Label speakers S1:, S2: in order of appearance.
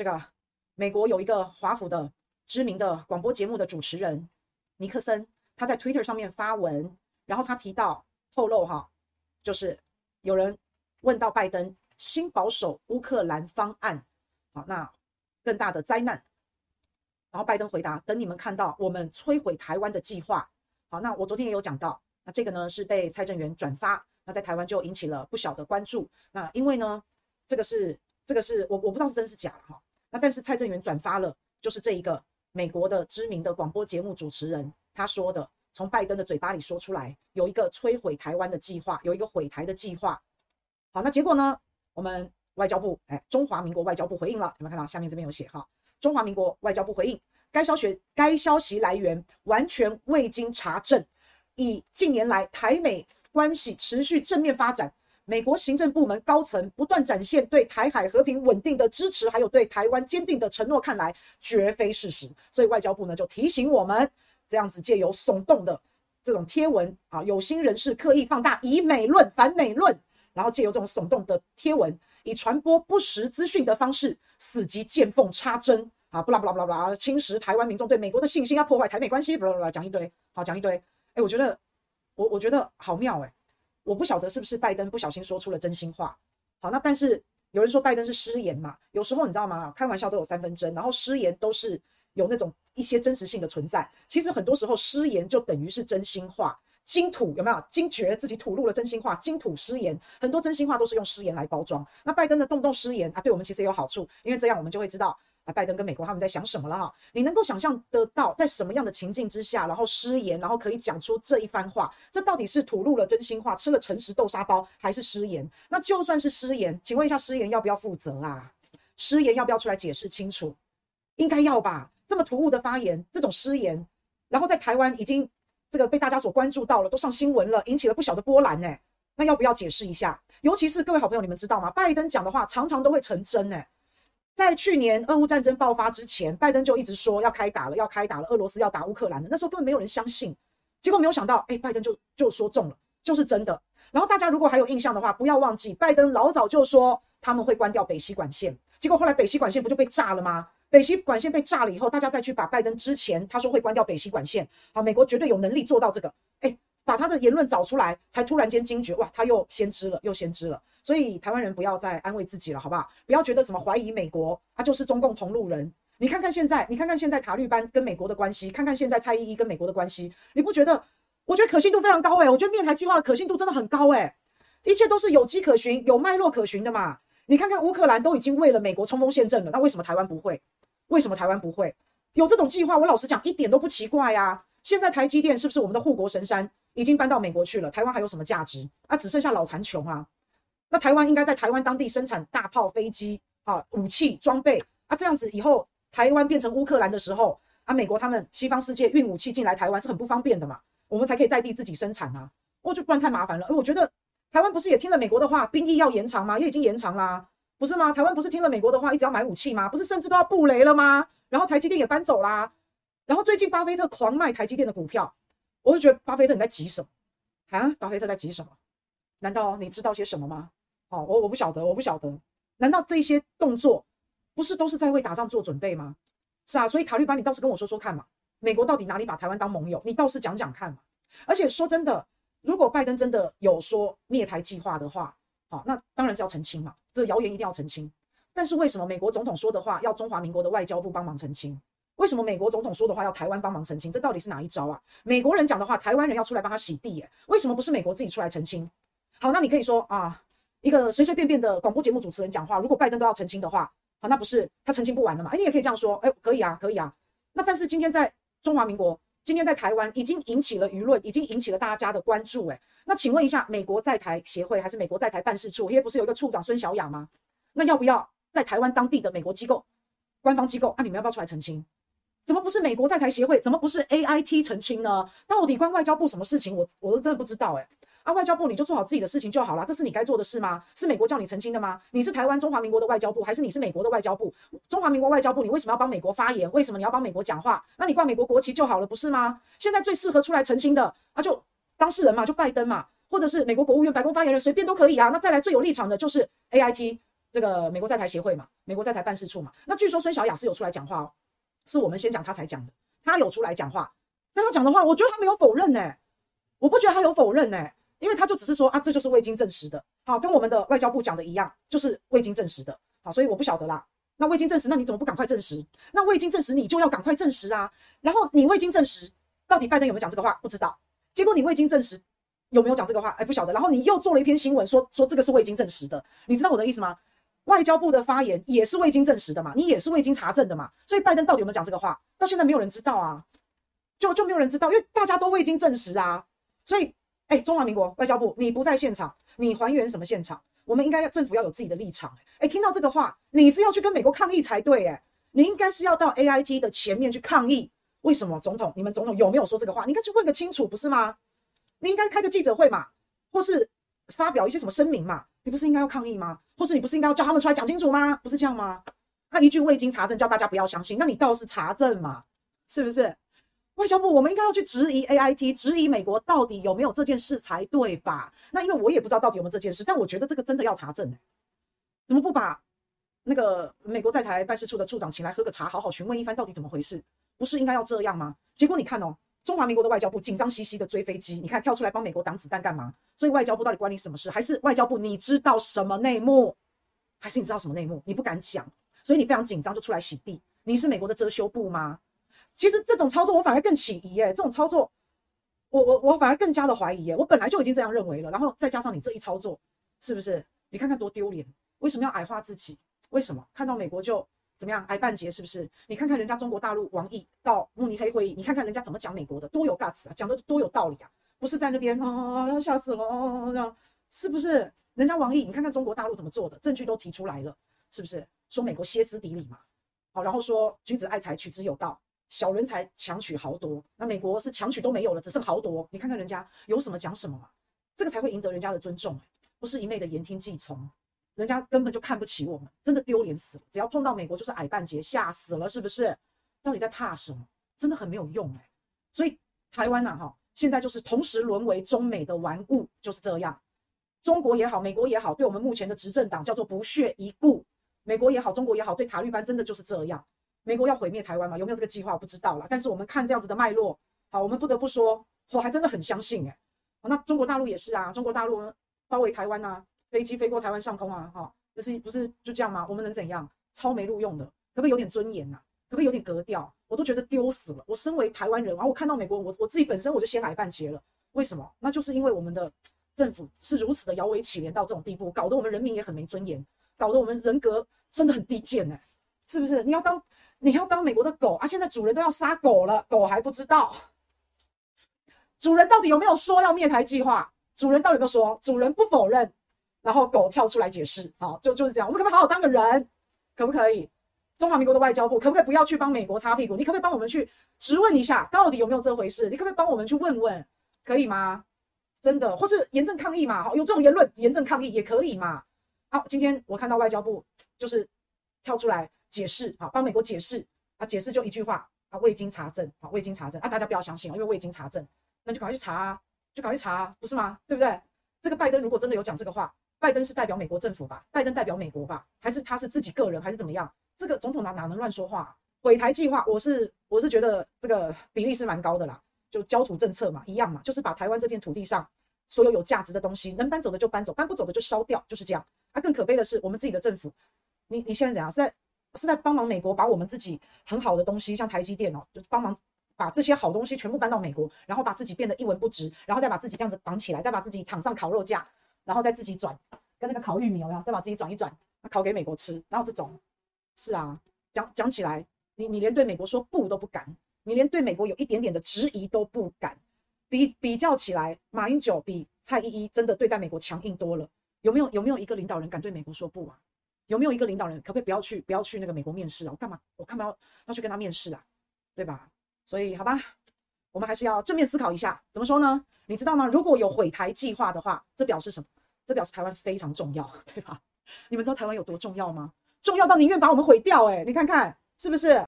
S1: 这个美国有一个华府的知名的广播节目的主持人尼克森，他在 Twitter 上面发文，然后他提到透露哈，就是有人问到拜登新保守乌克兰方案，好，那更大的灾难。然后拜登回答：等你们看到我们摧毁台湾的计划。好，那我昨天也有讲到，那这个呢是被蔡正元转发，那在台湾就引起了不小的关注。那因为呢，这个是这个是我我不知道是真是假哈。那但是蔡正元转发了，就是这一个美国的知名的广播节目主持人他说的，从拜登的嘴巴里说出来，有一个摧毁台湾的计划，有一个毁台的计划。好，那结果呢，我们外交部哎，中华民国外交部回应了，有没有看到下面这边有写哈？中华民国外交部回应该消息，该消息来源完全未经查证，以近年来台美关系持续正面发展。美国行政部门高层不断展现对台海和平稳定的支持，还有对台湾坚定的承诺，看来绝非事实。所以外交部呢就提醒我们，这样子借由耸动的这种贴文啊，有心人士刻意放大以美论反美论，然后借由这种耸动的贴文，以传播不实资讯的方式，伺机见缝插针啊，不啦不啦不啦不啦，侵蚀台湾民众对美国的信心，要破坏台美关系，不啦不啦讲一堆，好讲一堆。哎，我觉得我我觉得好妙哎。我不晓得是不是拜登不小心说出了真心话。好，那但是有人说拜登是失言嘛？有时候你知道吗？开玩笑都有三分真，然后失言都是有那种一些真实性的存在。其实很多时候失言就等于是真心话。金吐有没有？惊觉自己吐露了真心话，金吐失言，很多真心话都是用失言来包装。那拜登的动不动失言啊，对我们其实也有好处，因为这样我们就会知道。拜登跟美国他们在想什么了哈？你能够想象得到在什么样的情境之下，然后失言，然后可以讲出这一番话？这到底是吐露了真心话，吃了诚实豆沙包，还是失言？那就算是失言，请问一下，失言要不要负责啊？失言要不要出来解释清楚？应该要吧？这么突兀的发言，这种失言，然后在台湾已经这个被大家所关注到了，都上新闻了，引起了不小的波澜呢。那要不要解释一下？尤其是各位好朋友，你们知道吗？拜登讲的话常常都会成真呢。在去年俄乌战争爆发之前，拜登就一直说要开打了，要开打了，俄罗斯要打乌克兰的。那时候根本没有人相信，结果没有想到，哎，拜登就就说中了，就是真的。然后大家如果还有印象的话，不要忘记，拜登老早就说他们会关掉北溪管线，结果后来北溪管线不就被炸了吗？北溪管线被炸了以后，大家再去把拜登之前他说会关掉北溪管线，好，美国绝对有能力做到这个，把他的言论找出来，才突然间惊觉，哇，他又先知了，又先知了。所以台湾人不要再安慰自己了，好不好？不要觉得什么怀疑美国，他就是中共同路人。你看看现在，你看看现在塔利班跟美国的关系，看看现在蔡依依跟美国的关系，你不觉得？我觉得可信度非常高诶、我觉得面台计划的可信度真的很高诶、一切都是有迹可循、有脉络可循的嘛。你看看乌克兰都已经为了美国冲锋陷阵了，那为什么台湾不会？为什么台湾不会有这种计划？我老实讲，一点都不奇怪呀、啊。现在台积电是不是我们的护国神山？已经搬到美国去了，台湾还有什么价值啊？只剩下老残穷啊！那台湾应该在台湾当地生产大炮、飞机啊、武器装备啊，这样子以后台湾变成乌克兰的时候啊，美国他们西方世界运武器进来台湾是很不方便的嘛，我们才可以在地自己生产啊。我就不然太麻烦了。而我觉得台湾不是也听了美国的话，兵役要延长吗？也已经延长啦，不是吗？台湾不是听了美国的话，一直要买武器吗？不是甚至都要布雷了吗？然后台积电也搬走啦，然后最近巴菲特狂卖台积电的股票。我就觉得巴菲特你在急什么啊？巴菲特在急什么？难道你知道些什么吗？哦，我我不晓得，我不晓得。难道这些动作不是都是在为打仗做准备吗？是啊，所以塔利班，你倒是跟我说说看嘛。美国到底哪里把台湾当盟友？你倒是讲讲看嘛。而且说真的，如果拜登真的有说灭台计划的话，好，那当然是要澄清嘛。这个谣言一定要澄清。但是为什么美国总统说的话要中华民国的外交部帮忙澄清？为什么美国总统说的话要台湾帮忙澄清？这到底是哪一招啊？美国人讲的话，台湾人要出来帮他洗地耶？为什么不是美国自己出来澄清？好，那你可以说啊，一个随随便便的广播节目主持人讲话，如果拜登都要澄清的话，好，那不是他澄清不完了吗？哎，你也可以这样说，哎，可以啊，可以啊。那但是今天在中华民国，今天在台湾已经引起了舆论，已经引起了大家的关注，哎，那请问一下，美国在台协会还是美国在台办事处，因为不是有一个处长孙小雅吗？那要不要在台湾当地的美国机构、官方机构？那、啊、你们要不要出来澄清？怎么不是美国在台协会？怎么不是 AIT 澄清呢？到底关外交部什么事情？我我都真的不知道哎、欸。啊，外交部你就做好自己的事情就好了，这是你该做的事吗？是美国叫你澄清的吗？你是台湾中华民国的外交部，还是你是美国的外交部？中华民国外交部，你为什么要帮美国发言？为什么你要帮美国讲话？那你挂美国国旗就好了，不是吗？现在最适合出来澄清的啊，就当事人嘛，就拜登嘛，或者是美国国务院白宫发言人，随便都可以啊。那再来最有立场的就是 AIT 这个美国在台协会嘛，美国在台办事处嘛。那据说孙小雅是有出来讲话哦，是我们先讲他才讲的，他有出来讲话。那他讲的话，我觉得他没有否认呢、我不觉得他有否认呢、因为他就只是说啊，这就是未经证实的，好，跟我们的外交部讲的一样，就是未经证实的，好，所以我不晓得啦。那未经证实，那你怎么不赶快证实？那未经证实，你就要赶快证实啊。然后你未经证实，到底拜登有没有讲这个话？不知道。结果你未经证实有没有讲这个话？哎，不晓得。然后你又做了一篇新闻，说说这个是未经证实的。你知道我的意思吗？外交部的发言也是未经证实的嘛，你也是未经查证的嘛。所以拜登到底有没有讲这个话？到现在没有人知道啊，就就没有人知道，因为大家都未经证实啊。所以，哎，中华民国外交部，你不在现场，你还原什么现场？我们应该要政府要有自己的立场，欸，诶，听到这个话，你是要去跟美国抗议才对，诶，你应该是要到 AIT 的前面去抗议。为什么总统？你们总统有没有说这个话？你应该去问个清楚，不是吗？你应该开个记者会嘛，或是发表一些什么声明嘛？你不是应该要抗议吗？或是你不是应该要叫他们出来讲清楚吗？不是这样吗？他一句未经查证，叫大家不要相信，那你倒是查证嘛，是不是？外交部，我们应该要去质疑 AIT，质疑美国到底有没有这件事才对吧？那因为我也不知道到底有没有这件事，但我觉得这个真的要查证。怎么不把那个美国在台办事处的处长请来喝个茶，好好询问一番到底怎么回事？不是应该要这样吗？结果你看哦，中华民国的外交部紧张兮兮的追飞机，你看跳出来帮美国挡子弹干嘛？所以外交部到底关你什么事？还是外交部你知道什么内幕？还是你知道什么内幕？你不敢讲，所以你非常紧张就出来洗地。你是美国的遮羞布吗？其实这种操作我反而更起疑耶，这种操作我我我反而更加的怀疑耶。我本来就已经这样认为了，然后再加上你这一操作，是不是？你看看多丢脸！为什么要矮化自己？为什么看到美国就怎么样挨半截？是不是？你看看人家中国大陆王毅到慕尼黑会议，你看看人家怎么讲美国的，多有 guts 啊，讲的多有道理啊，不是在那边啊要吓死了这样，是不是？人家王毅，你看看中国大陆怎么做的，证据都提出来了，是不是？说美国歇斯底里嘛，好，然后说君子爱财，取之有道。小人才强取豪夺，那美国是强取都没有了，只剩豪夺。你看看人家有什么讲什么嘛，这个才会赢得人家的尊重，不是一昧的言听计从，人家根本就看不起我们，真的丢脸死了。只要碰到美国就是矮半截，吓死了，是不是？到底在怕什么？真的很没有用哎。所以台湾呐，哈，现在就是同时沦为中美的玩物，就是这样。中国也好，美国也好，对我们目前的执政党叫做不屑一顾。美国也好，中国也好，对塔绿班真的就是这样。美国要毁灭台湾吗？有没有这个计划？我不知道啦。但是我们看这样子的脉络，好，我们不得不说，我还真的很相信哎、欸。那中国大陆也是啊，中国大陆包围台湾啊，飞机飞过台湾上空啊，哈，不是不是就这样吗？我们能怎样？超没路用的，可不可以有点尊严呐、啊？可不可以有点格调？我都觉得丢死了。我身为台湾人，然后我看到美国，我我自己本身我就先矮半截了。为什么？那就是因为我们的政府是如此的摇尾乞怜到这种地步，搞得我们人民也很没尊严，搞得我们人格真的很低贱哎、是不是？你要当。你要当美国的狗啊！现在主人都要杀狗了，狗还不知道。主人到底有没有说要灭台计划？主人到底有没有说？主人不否认，然后狗跳出来解释。好，就就是这样。我们可不可以好好当个人？可不可以？中华民国的外交部可不可以不要去帮美国擦屁股？你可不可以帮我们去质问一下，到底有没有这回事？你可不可以帮我们去问问？可以吗？真的，或是严正抗议嘛？好，有这种言论，严正抗议也可以嘛？好，今天我看到外交部就是跳出来。解释啊，帮美国解释啊，解释就一句话啊，未经查证啊，未经查证啊，大家不要相信啊，因为未经查证，那就赶快去查啊，就赶快去查，不是吗？对不对？这个拜登如果真的有讲这个话，拜登是代表美国政府吧？拜登代表美国吧？还是他是自己个人，还是怎么样？这个总统哪哪能乱说话？毁台计划，我是我是觉得这个比例是蛮高的啦，就焦土政策嘛，一样嘛，就是把台湾这片土地上所有有价值的东西，能搬走的就搬走，搬不走的就烧掉，就是这样。啊，更可悲的是我们自己的政府，你你现在怎样？是在？是在帮忙美国把我们自己很好的东西，像台积电哦，就帮忙把这些好东西全部搬到美国，然后把自己变得一文不值，然后再把自己这样子绑起来，再把自己躺上烤肉架，然后再自己转，跟那个烤玉米一样，再把自己转一转，烤给美国吃。然后这种，是啊，讲讲起来，你你连对美国说不都不敢，你连对美国有一点点的质疑都不敢。比比较起来，马英九比蔡依依真的对待美国强硬多了。有没有有没有一个领导人敢对美国说不啊？有没有一个领导人可不可以不要去不要去那个美国面试啊？我干嘛我干嘛要要去跟他面试啊？对吧？所以好吧，我们还是要正面思考一下。怎么说呢？你知道吗？如果有毁台计划的话，这表示什么？这表示台湾非常重要，对吧？你们知道台湾有多重要吗？重要到宁愿把我们毁掉，欸，诶，你看看是不是？